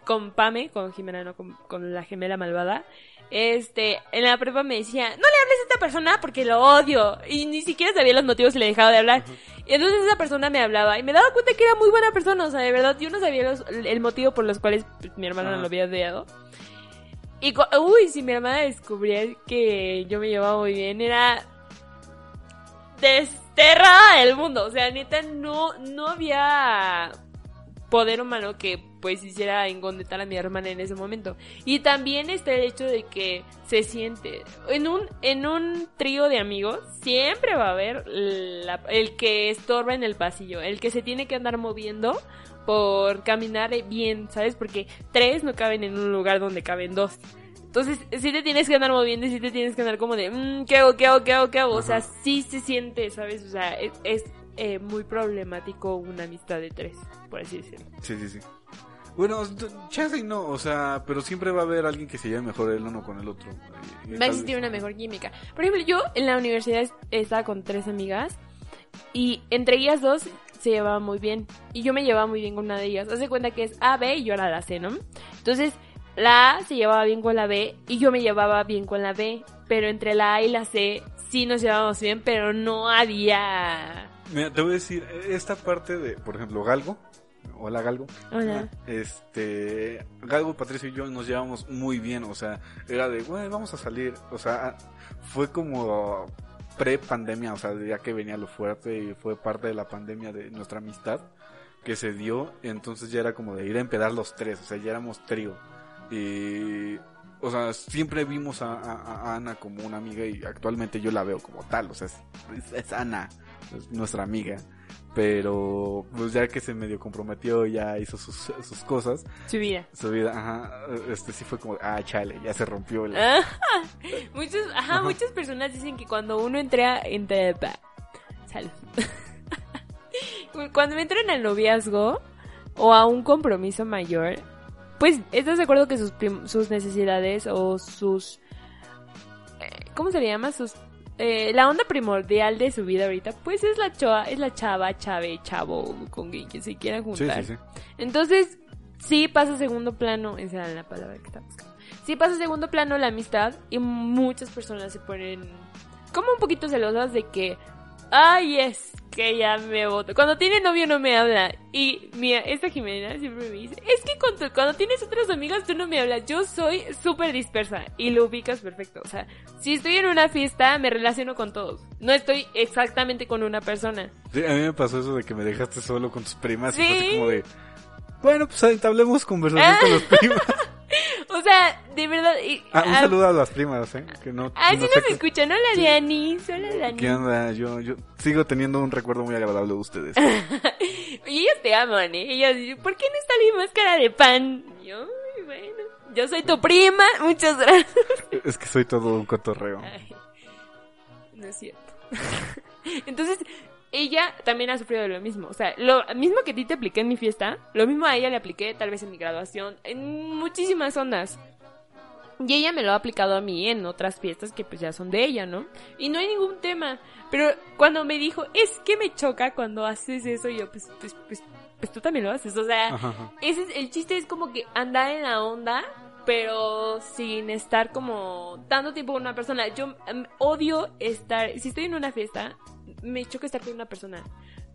con Pame, con Jimena, no, con, con la gemela malvada. Este, en la prepa me decía, no le hables a esta persona porque lo odio. Y ni siquiera sabía los motivos y le dejaba de hablar. Y entonces esa persona me hablaba y me daba cuenta que era muy buena persona. O sea, de verdad, yo no sabía los- el motivo por los cuales pues, mi hermana Ajá. lo había odiado. Y, uy, si mi hermana descubría que yo me llevaba muy bien, era desterrada del mundo. O sea, neta, no, no había poder humano que pues hiciera engondetar a mi hermana en ese momento. Y también está el hecho de que se siente en un en un trío de amigos siempre va a haber la- el que estorba en el pasillo, el que se tiene que andar moviendo por caminar bien, ¿sabes? Porque tres no caben en un lugar donde caben dos. Entonces, sí te tienes que andar moviendo y sí te tienes que andar como de, mmm, ¿qué hago, qué hago, qué hago, qué hago? O sea, Ajá. sí se siente, ¿sabes? O sea, es, es, eh, muy problemático una amistad de tres, por así decirlo. Sí, sí, sí. Bueno, y no, o sea, pero siempre va a haber alguien que se lleve mejor el uno con el otro. Y- y Va a existir vez- una mejor química. Por ejemplo, yo en la universidad es- estaba con tres amigas y entre ellas dos se llevaban muy bien. Y yo me llevaba muy bien con una de ellas. Haz de cuenta que es A, B y yo era la C, ¿no? Entonces, la A se llevaba bien con la B y yo me llevaba bien con la B. Pero entre la A y la C sí nos llevábamos bien, pero no había... Mira, te voy a decir, esta parte de, por ejemplo, Galgo. Hola, Galgo. Hola. Este, Galgo, Patricio y yo nos llevamos muy bien, o sea, era de, güey, vamos a salir, o sea, fue como pre-pandemia, o sea, ya que venía lo fuerte y fue parte de la pandemia de nuestra amistad que se dio, entonces ya era como de ir a empedar los tres, o sea, ya éramos trío. Y, o sea, siempre vimos a, a- a Ana como una amiga y actualmente yo la veo como tal, o sea, es, es- es Ana, es nuestra amiga. Pero, pues ya que se medio comprometió, ya hizo sus, sus cosas, Su vida. su vida, ajá, este sí fue como, ah, chale, ya se rompió el... Ajá. Muchos, ajá, Ajá. muchas personas dicen que cuando uno entra, entra, salud. cuando entran al noviazgo o a un compromiso mayor, pues estás de acuerdo que sus, sus necesidades o sus, eh, ¿cómo se le llama? Sus, eh, la onda primordial de su vida ahorita, pues es la chava, es la chava, chave, chavo, con quien se quieran Sí, juntar. sí, sí. Entonces, sí pasa a segundo plano, esa era la palabra que estaba buscando. Sí pasa a segundo plano la amistad y muchas personas se ponen como un poquito celosas de que, ay, es que ya me voto. Cuando tiene novio no me habla. Y mira, esta Jimena siempre me dice, es que con tu- cuando tienes otras amigas tú no me hablas. Yo soy súper dispersa y lo ubicas perfecto. O sea, si estoy en una fiesta me relaciono con todos. No estoy exactamente con una persona. Sí, a mí me pasó eso de que me dejaste solo con tus primas y fue Sí. así como de, bueno, pues entablemos conversación con los primas. O sea, de verdad... y- Ah, un saludo a las primas, ¿eh? Que no, Ah, no sí nos escuchan. Hola, Diani. Hola, Dani. ¿Qué onda? Yo, yo sigo teniendo un recuerdo muy agradable de ustedes. Y ellos te aman, ¿eh? Ellos dicen, ¿por qué no está mi máscara de pan? Y yo, "Ay, bueno. Yo soy tu prima. Muchas gracias. es que soy todo un cotorreo. Ay, no es cierto. Entonces, ella también ha sufrido de lo mismo. O sea, lo mismo que a ti te apliqué en mi fiesta, lo mismo a ella le apliqué tal vez en mi graduación, en muchísimas ondas. Y ella me lo ha aplicado a mí en otras fiestas que pues ya son de ella, ¿no? Y no hay ningún tema. Pero cuando me dijo, es que me choca cuando haces eso, yo pues, pues, pues, pues tú también lo haces. O sea, Ajá, ajá. ese es, el chiste es como que andar en la onda, pero sin estar como tanto tiempo con una persona. Yo em, odio estar, si estoy en una fiesta, me choca estar con una persona.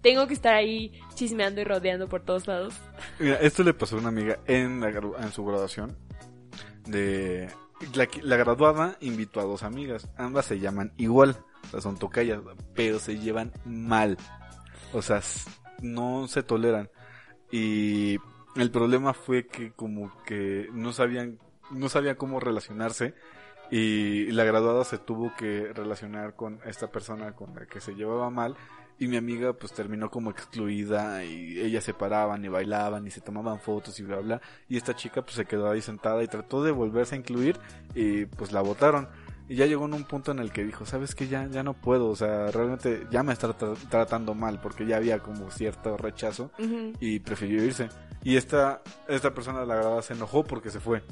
Tengo que estar ahí chismeando y rodeando por todos lados. Mira, esto le pasó a una amiga en, la en su graduación. De la, graduada invitó a dos amigas. Ambas se llaman igual. O sea, son tocayas, pero se llevan mal. O sea, no se toleran. Y el problema fue que como que no sabían, no sabían cómo relacionarse. Y la graduada se tuvo que relacionar con esta persona con la que se llevaba mal. Y mi amiga pues terminó como excluida y ellas se paraban y bailaban y se tomaban fotos y bla bla. Y esta chica pues se quedó ahí sentada y trató de volverse a incluir y pues la votaron. Y ya llegó en un punto en el que dijo, sabes que ya, ya no puedo, o sea, realmente ya me está tra- tratando mal porque ya había como cierto rechazo y prefirió irse. Y esta, esta persona la verdad se enojó porque se fue.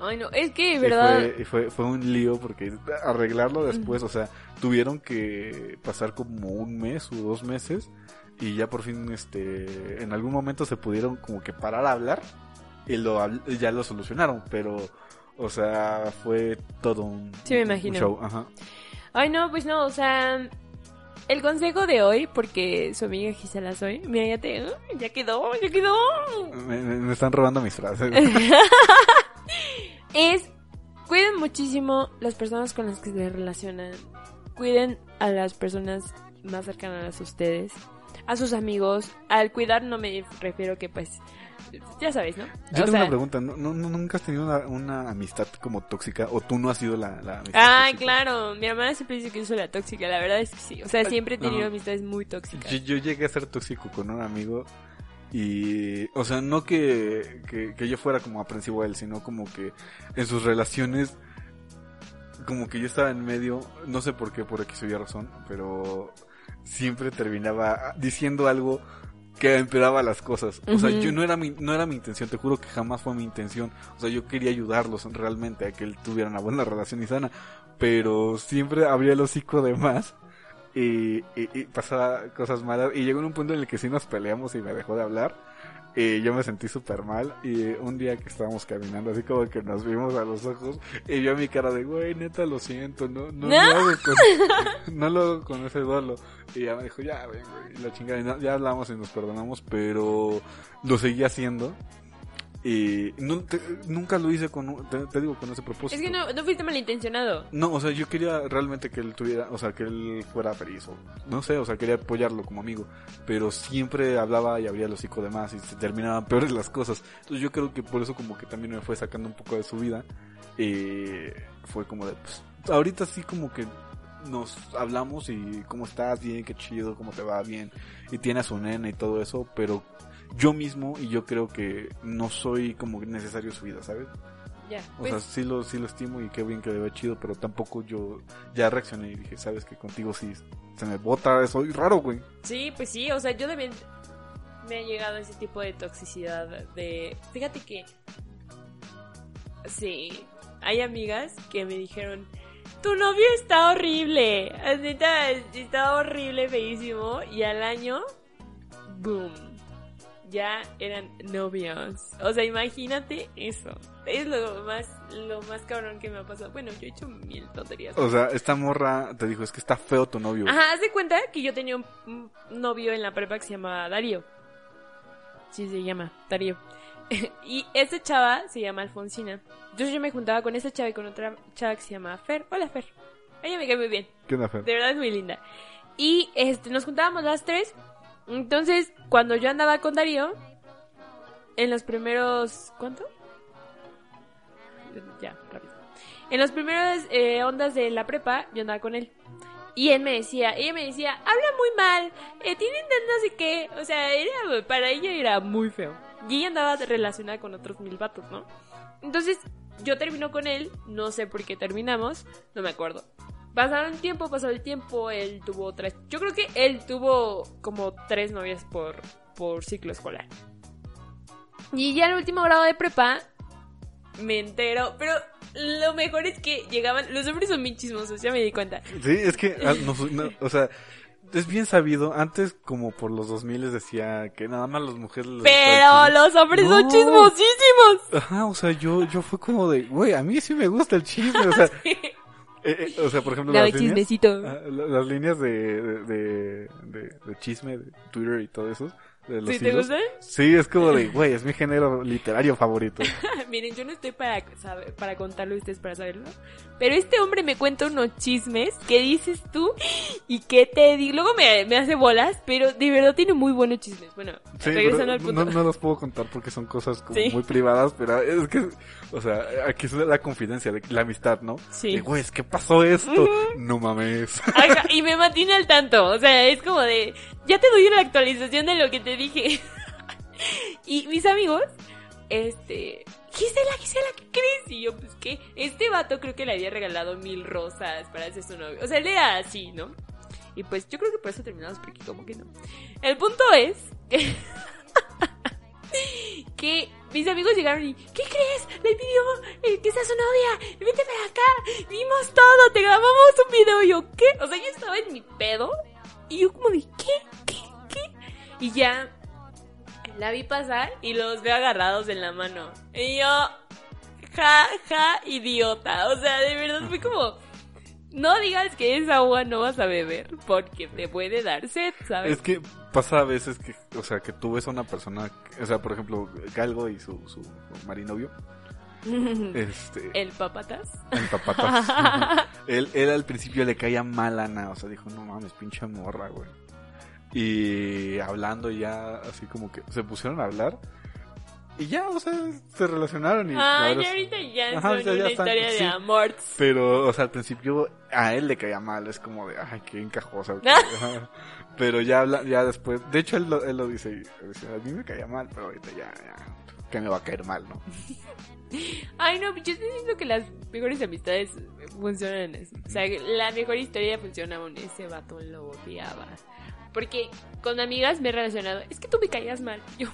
Ay, no, es que, ¿verdad? fue, y fue, fue un lío porque arreglarlo después, o sea, tuvieron que pasar como un mes o dos meses y ya por fin, este, en algún momento se pudieron como que parar a hablar y lo, ya lo solucionaron, pero, o sea, fue todo un, Sí, me un imagino. show, ajá. Ay, no, pues no, o sea, el consejo de hoy, porque su amiga Gisela soy, mira, ya te, ya quedó, ya quedó. Me- me están robando mis frases. es cuiden muchísimo las personas con las que se relacionan. Cuiden a las personas más cercanas a ustedes, a sus amigos. Al cuidar no me refiero que pues ya sabéis, ¿no? Yo O tengo sea- una pregunta, ¿no, no, nunca has tenido una, una amistad como tóxica o tú no has sido la, la amistad tóxica? claro, mi hermana siempre dice que yo soy la tóxica, la verdad es que sí. O sea, siempre he tenido amistades muy tóxicas. Yo, yo llegué a ser tóxico con un amigo y, o sea, no que, que, que yo fuera como aprensivo a él, sino como que en sus relaciones, como que yo estaba en medio, no sé por qué, por aquí había razón, pero siempre terminaba diciendo algo que empeoraba las cosas. O sea, yo no era mi, no era mi intención, te juro que jamás fue mi intención. O sea, yo quería ayudarlos realmente a que él tuviera una buena relación y sana, pero siempre abría el hocico de más y, y, y pasaba cosas malas. Y llegó un punto en el que sí nos peleamos y me dejó de hablar. Y yo me sentí súper mal. Y un día que estábamos caminando, así como que nos vimos a los ojos. Y yo mi cara de, güey, neta, lo siento. No, no, No. lo hago con, no lo hago con ese duelo. Y ya me dijo, ya, güey, güey. La chingada. Y no- ya hablamos y nos perdonamos. Pero lo seguí haciendo. Y no, te- nunca lo hice con, te, te digo, con ese propósito. Es que no, no fuiste malintencionado. No, o sea, yo quería realmente que él tuviera, o sea, que él fuera feliz, o no sé, o sea, quería apoyarlo como amigo, pero siempre hablaba y abría el hocico de más y se terminaban peores las cosas. Entonces yo creo que por eso como que también me fue sacando un poco de su vida y fue como de, pues, ahorita sí como que nos hablamos y cómo estás, bien, qué chido, cómo te va, bien, y tiene a su nena y todo eso, pero yo mismo y yo creo que no soy como necesario su vida, ¿sabes? Ya, O pues, sea, sí lo, sí lo estimo y qué bien que le ve chido, pero tampoco yo ya reaccioné y dije, sabes que contigo sí se me bota, soy raro, güey. sí, pues sí, o sea, yo también me ha llegado ese tipo de toxicidad de... Fíjate que... Sí, hay amigas que me dijeron, tu novio está horrible, neta, está horrible, feísimo, y al año, boom, ya eran novios. O sea, imagínate eso. Es lo más, lo más cabrón que me ha pasado. Bueno, yo he hecho mil tonterías. O sea, esta morra te dijo, es que está feo tu novio. Ajá, haz de cuenta que yo tenía un, novio en la prepa que se llama Darío. Sí, se llama Darío. y esa chava se llama Alfonsina. Entonces yo me juntaba con esa chava y con otra chava que se llama Fer. Hola, Fer. Ella me cae muy bien. ¿Qué onda, Fer? De verdad es muy linda. Y este, nos juntábamos las tres. Entonces, cuando yo andaba con Darío, en los primeros. ¿Cuánto? Ya, rápido. En los primeros eh, ondas de la prepa, yo andaba con él. Y él me decía, ella me decía, habla muy mal, eh, tienen no sé qué. O sea, era, para ella era muy feo. Y ella andaba relacionada con otros mil vatos, ¿no? Entonces, yo termino con él, no sé por qué terminamos, no me acuerdo. Pasaron tiempo, pasó el tiempo, él tuvo otras... Yo creo que él tuvo como tres novias por, por ciclo escolar. Y ya el último grado de prepa, me entero, pero lo mejor es que llegaban, los hombres son bien chismosos, ya me di cuenta. Sí, es que, ah, no, no, o sea, es bien sabido, antes como por los 2000 les decía que nada más las mujeres... les el Pero los hombres son No. chismosísimos. Ajá, o sea, yo, yo fue como de, güey, a mí sí me gusta el chisme, o sea, eh, eh, o sea, por ejemplo, las líneas, ah, la- las líneas de, de, de, de- de chisme de Twitter y todo eso, de los ¿Sí te gustan? Sí, es como de, güey, es mi género literario favorito. Miren, yo no estoy para saber, para contarlo y ustedes para saberlo. Pero este hombre me cuenta unos chismes que dices tú y que te digo. Luego me, me hace bolas, pero de verdad tiene muy buenos chismes. Bueno, Sí, regresando al punto. no, no los puedo contar porque son cosas como Sí. muy privadas, pero es que, o sea, aquí es la confidencia, de la amistad, ¿no? Sí. De, güey, que pasó esto. No mames. Ajá, y me mantiene al tanto. O sea, es como de. Ya te doy una actualización de lo que te dije. y mis amigos, este. Gisela, Gisela, ¿qué crees? Y yo, pues, ¿qué? Este vato creo que le había regalado mil rosas para hacer su novio. O sea, él era así, ¿no? Y pues yo creo que por eso terminamos, porque como que no. El punto es que. mis amigos llegaron y, ¿qué crees? Le pidió eh, que sea su novia, vete para acá, vimos todo, te grabamos un video. Y yo, ¿qué? O sea, yo estaba en mi pedo y yo como de, ¿qué? ¿Qué? ¿Qué? Y ya la vi pasar y los veo agarrados en la mano. Y yo, ja, ja, idiota. O sea, de verdad fue como, no digas que esa agua no vas a beber porque te puede dar sed, ¿sabes? Es que pasa a veces que, o sea, que tú ves a una persona, o sea, por ejemplo, Galgo y su, su, su marinovio, este, El papatas. el papatas. él, él al principio le caía mal a Ana, o sea, dijo, no mames, pinche morra, güey. Y hablando ya, así como que se pusieron a hablar. Y ya, o sea, se relacionaron y... la Ay, verdad y es- ahorita ya Ajá, son o sea, ya una están- historia sí. de amor. Pero, o sea, al principio a él le caía mal, es como de, ay, qué encajosa. Pero ya habla, ya después, de hecho él lo, él lo dice, dice, a mí me caía mal, pero ahorita ya, ya, que me va a caer mal, ¿no? Ay, no, yo estoy diciendo que las mejores amistades funcionan eso. O sea, la mejor historia funciona aún. Ese vato lo odiaba. Porque con amigas me he relacionado. Es que tú me caías mal. Yo,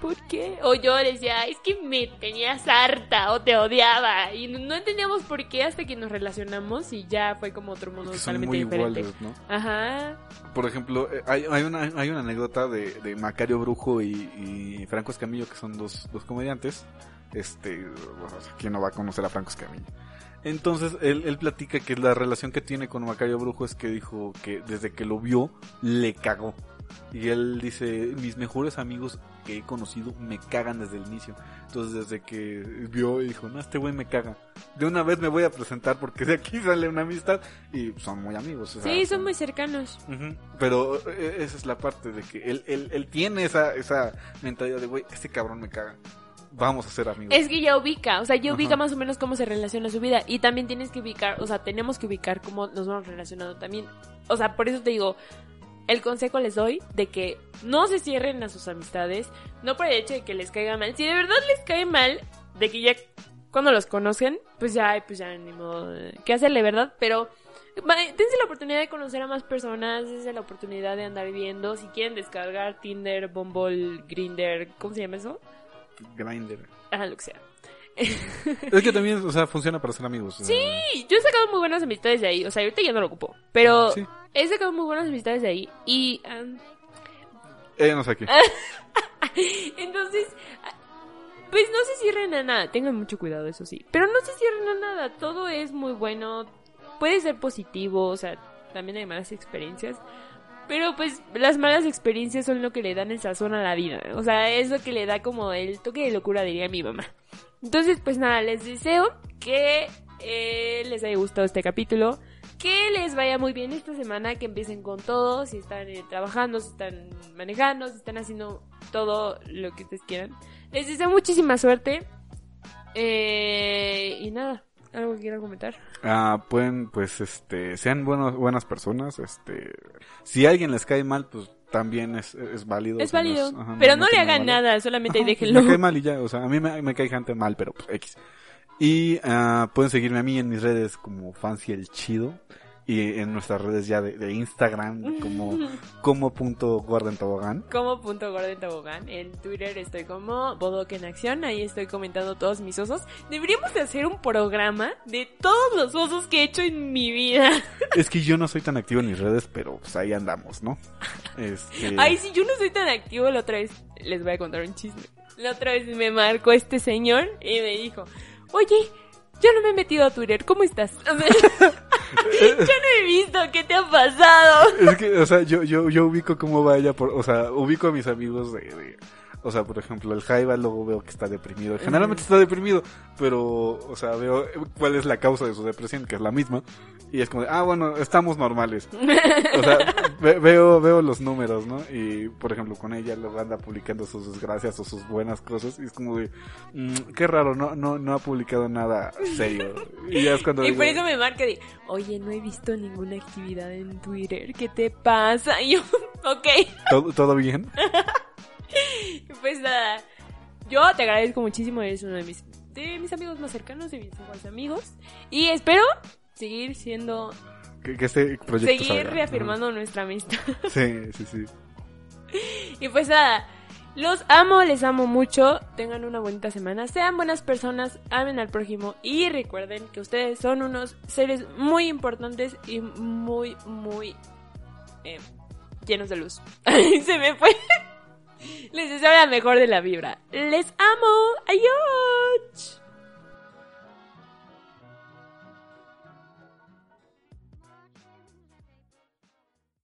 ¿por qué? O yo decía, es que me tenías harta o te odiaba. Y no, entendíamos por qué hasta que nos relacionamos y ya fue como otro mundo totalmente muy diferente. iguales, ¿no? Ajá. Por ejemplo, eh, hay, hay, una, hay una anécdota de, de Macario Brujo y, y Franco Escamillo, que son dos, dos comediantes. Este, o sea, ¿quién no va a conocer a Franco Escamillo? Entonces, él, él platica que la relación que tiene con Macario Brujo es que dijo que desde que lo vio, le cagó. Y él dice, mis mejores amigos que he conocido me cagan desde el inicio. Entonces, desde que vio y dijo, no, este güey me caga. De una vez me voy a presentar porque de aquí sale una amistad y son muy amigos. o sea, Sí, son muy cercanos. Pero eh, esa es la parte de que él, él, él tiene esa, esa mentalidad de, güey, este cabrón me caga. Vamos a ser amigos. Es que ya ubica, o sea, ya ubica Ajá. más o menos cómo se relaciona su vida. Y también tienes que ubicar, o sea, tenemos que ubicar cómo nos vamos relacionando también. O sea, por eso te digo, el consejo les doy de que no se cierren a sus amistades, no por el hecho de que les caiga mal. Si de verdad les cae mal, de que ya cuando los conocen, pues ya, pues ya ni modo qué hacerle, ¿verdad? Pero va, dense la oportunidad de conocer a más personas, dense la oportunidad de andar viendo. Si quieren descargar Tinder, Bumble, Grinder, ¿cómo se llama eso? Grindr. Ajá, lo que sea. Es que también, o sea, funciona para ser amigos. Sí, yo he sacado muy buenas amistades de ahí. O sea, ahorita ya no lo ocupo. Pero Sí. he sacado muy buenas amistades de ahí. Y um, Ella no sé qué. entonces, ah, pues no se cierren a nada. Tengan mucho cuidado, eso sí. Pero no se cierren a nada. Todo es muy bueno. Puede ser positivo. O sea, también hay malas experiencias. Pero pues las malas experiencias son lo que le dan el sazón a la vida. O sea, es lo que le da como el toque de locura, diría mi mamá. Entonces, pues nada, les deseo que eh, les haya gustado este capítulo. Que les vaya muy bien esta semana, que empiecen con todo, si están eh, trabajando, si están manejando, si están haciendo todo lo que ustedes quieran. Les deseo muchísima suerte. Eh, y nada, algo que quieran comentar. Ah, pueden, pues, este, sean buenos, buenas personas, este, si a alguien les cae mal, pues, también es, es válido. Es no válido. ajá, pero no, le hagan nada, solamente Ajá, déjenlo. Me cae mal y ya, o sea, a mí me, me cae gente mal, pero pues X. Y ah, pueden seguirme a mí en mis redes como Fancy el Chido. Y en nuestras redes ya de, de Instagram como como punto Gordon Tobogán. Como punto Gordon Tobogán. En Twitter estoy como Bodoc en Acción. Ahí estoy comentando todos mis osos. Deberíamos de hacer un programa de todos los osos que he hecho en mi vida. Es que yo no soy tan activo en mis redes, pero pues ahí andamos, ¿no? Este... Ay, si yo no soy tan activo, la otra vez les voy a contar un chisme. La otra vez me marcó este señor y me dijo, oye, yo no me he metido a Twitter, ¿cómo estás? Yo no he visto, ¿qué te ha pasado? Es que, o sea, yo, yo, yo ubico cómo va ella por, o sea, ubico a mis amigos de, de- o sea, por ejemplo, el Jaiba luego veo que está deprimido. Generalmente está deprimido, pero, o sea, veo cuál es la causa de su depresión, que es la misma. Y es como de, ah, bueno, estamos normales. O sea, ve- veo, veo los números, ¿no? Y, por ejemplo, con ella luego anda publicando sus desgracias o sus buenas cosas. Y es como de, mm, qué raro, no, no, no ha publicado nada serio. Y ya es cuando Y digo, por eso me marca de, oye, no he visto ninguna actividad en Twitter, ¿qué te pasa? Y yo, ok, ¿todo, todo bien? pues nada, yo te agradezco muchísimo, eres uno de mis, de mis amigos más cercanos, de mis mejores amigos, y espero seguir siendo, Que, que este proyecto seguir salga. reafirmando nuestra amistad. Sí, sí, sí. Y pues nada, los amo, les amo mucho. Tengan una bonita semana. Sean buenas personas, amen al prójimo. Y recuerden que ustedes son unos seres muy importantes y muy, muy eh, llenos de luz. Se me fue. Les deseo la mejor de la vibra. Les amo. Adiós.